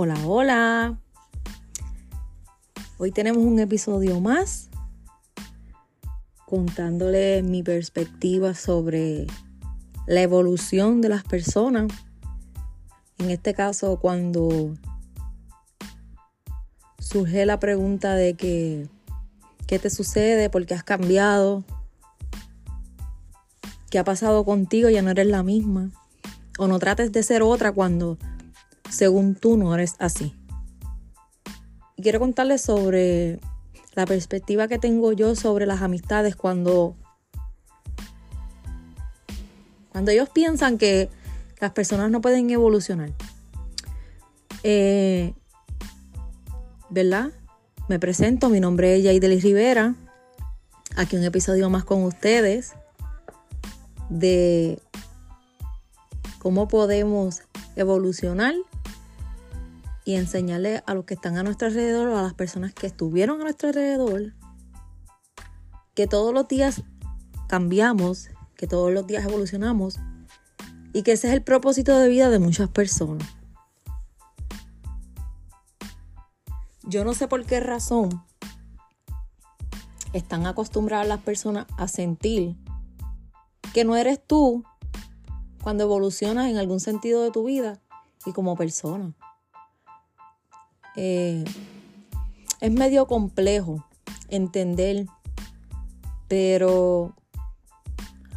Hola, hola. Hoy tenemos un episodio más contándole mi perspectiva sobre la evolución de las personas. En este caso, cuando surge la pregunta de que, ¿qué te sucede? ¿Por qué has cambiado? ¿Qué ha pasado contigo? Ya no eres la misma. O no trates de ser otra cuando según tú no eres así. Y quiero contarles sobre la perspectiva que tengo yo sobre las amistades cuando cuando ellos piensan que las personas no pueden evolucionar. Eh, ¿Verdad? Me presento, mi nombre es Yaidelis Rivera. Aquí un episodio más con ustedes de cómo podemos evolucionar y enseñarle a los que están a nuestro alrededor, a las personas que estuvieron a nuestro alrededor, que todos los días cambiamos, que todos los días evolucionamos y que ese es el propósito de vida de muchas personas. Yo no sé por qué razón están acostumbradas las personas a sentir que no eres tú cuando evolucionas en algún sentido de tu vida y como persona. Eh, es medio complejo entender, pero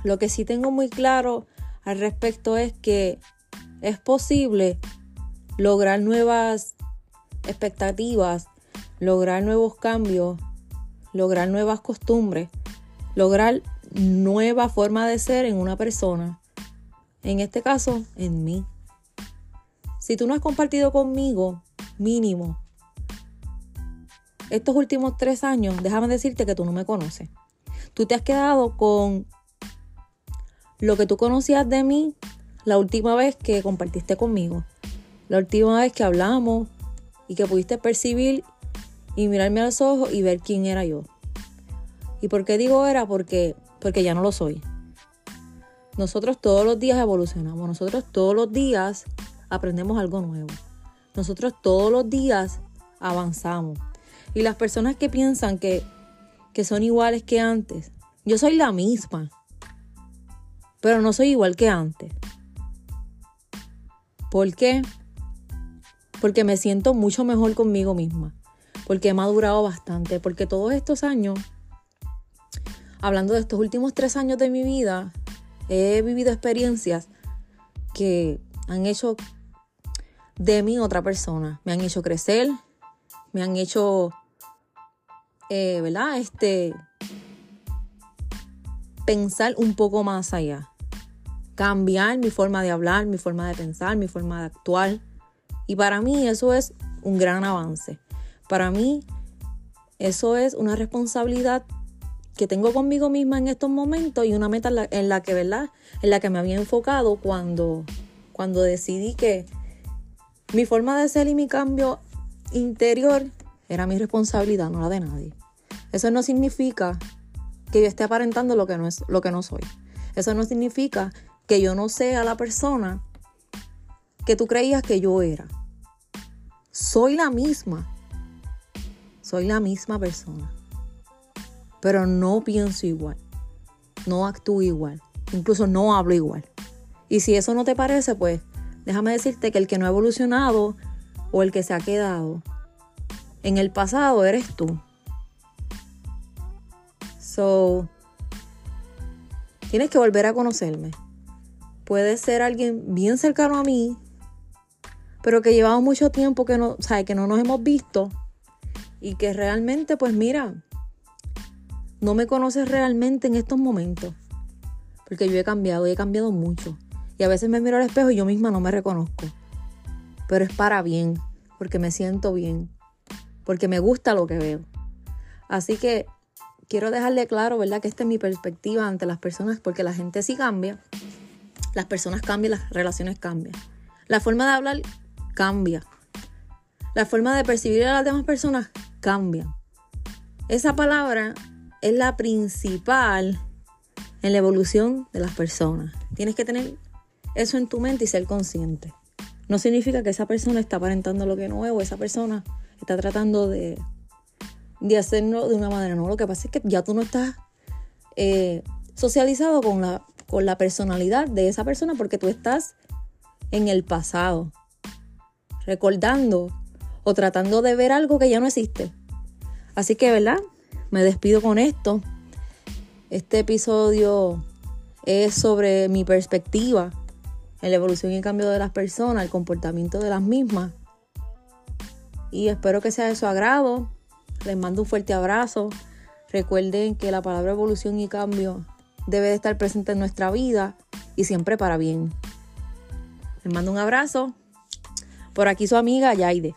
lo que sí tengo muy claro al respecto es que es posible lograr nuevas expectativas, lograr nuevos cambios, lograr nuevas costumbres, lograr nueva forma de ser en una persona. En este caso, en mí. Si tú no has compartido conmigo mínimo. Estos últimos tres años, déjame decirte que tú no me conoces. Tú te has quedado con lo que tú conocías de mí la última vez que compartiste conmigo. La última vez que hablamos y que pudiste percibir y mirarme a los ojos y ver quién era yo. ¿Y por qué digo era? Porque, porque ya no lo soy. Nosotros todos los días evolucionamos, nosotros todos los días aprendemos algo nuevo. Nosotros todos los días avanzamos. Y las personas que piensan que, que son iguales que antes, yo soy la misma, pero no soy igual que antes. ¿Por qué? Porque me siento mucho mejor conmigo misma, porque he madurado bastante, porque todos estos años, hablando de estos últimos tres años de mi vida, he vivido experiencias que han hecho de mí otra persona. Me han hecho crecer, me han hecho, eh, ¿verdad? Este, pensar un poco más allá. Cambiar mi forma de hablar, mi forma de pensar, mi forma de actuar. Y para mí eso es un gran avance. Para mí eso es una responsabilidad que tengo conmigo misma en estos momentos y una meta en la, en la que, ¿verdad? En la que me había enfocado cuando, cuando decidí que mi forma de ser y mi cambio interior era mi responsabilidad, no la de nadie. Eso no significa que yo esté aparentando lo que no, es, lo que no soy. Eso no significa que yo no sea la persona que tú creías que yo era. Soy la misma. Soy la misma persona. Pero no pienso igual. No actúo igual. Incluso no hablo igual. Y si eso no te parece, pues déjame decirte que el que no ha evolucionado o el que se ha quedado en el pasado eres tú. So, tienes que volver a conocerme. Puede ser alguien bien cercano a mí, pero que llevamos mucho tiempo que no, sabe, que no nos hemos visto y que realmente, pues mira, no me conoces realmente en estos momentos. Porque yo he cambiado y he cambiado mucho. Y a veces me miro al espejo y yo misma no me reconozco. Pero es para bien, porque me siento bien, porque me gusta lo que veo. Así que quiero dejarle claro, ¿verdad? Que esta es mi perspectiva ante las personas, porque la gente sí cambia, las personas cambian, las relaciones cambian. La forma de hablar cambia. La forma de percibir a las demás personas cambia. Esa palabra es la principal en la evolución de las personas. Tienes que tener eso en tu mente y ser consciente. no significa que esa persona está aparentando lo que no es o esa persona está tratando de, de hacerlo de una manera. No, lo que pasa es que ya tú no estás eh, socializado con la, con la personalidad de esa persona porque tú estás en el pasado, recordando o tratando de ver algo que ya no existe. Así que, ¿verdad? Me despido con esto. Este episodio es sobre mi perspectiva en la evolución y cambio de las personas, el comportamiento de las mismas. Y espero que sea de su agrado. Les mando un fuerte abrazo. Recuerden que la palabra evolución y cambio debe de estar presente en nuestra vida y siempre para bien. Les mando un abrazo. Por aquí su amiga Yaide.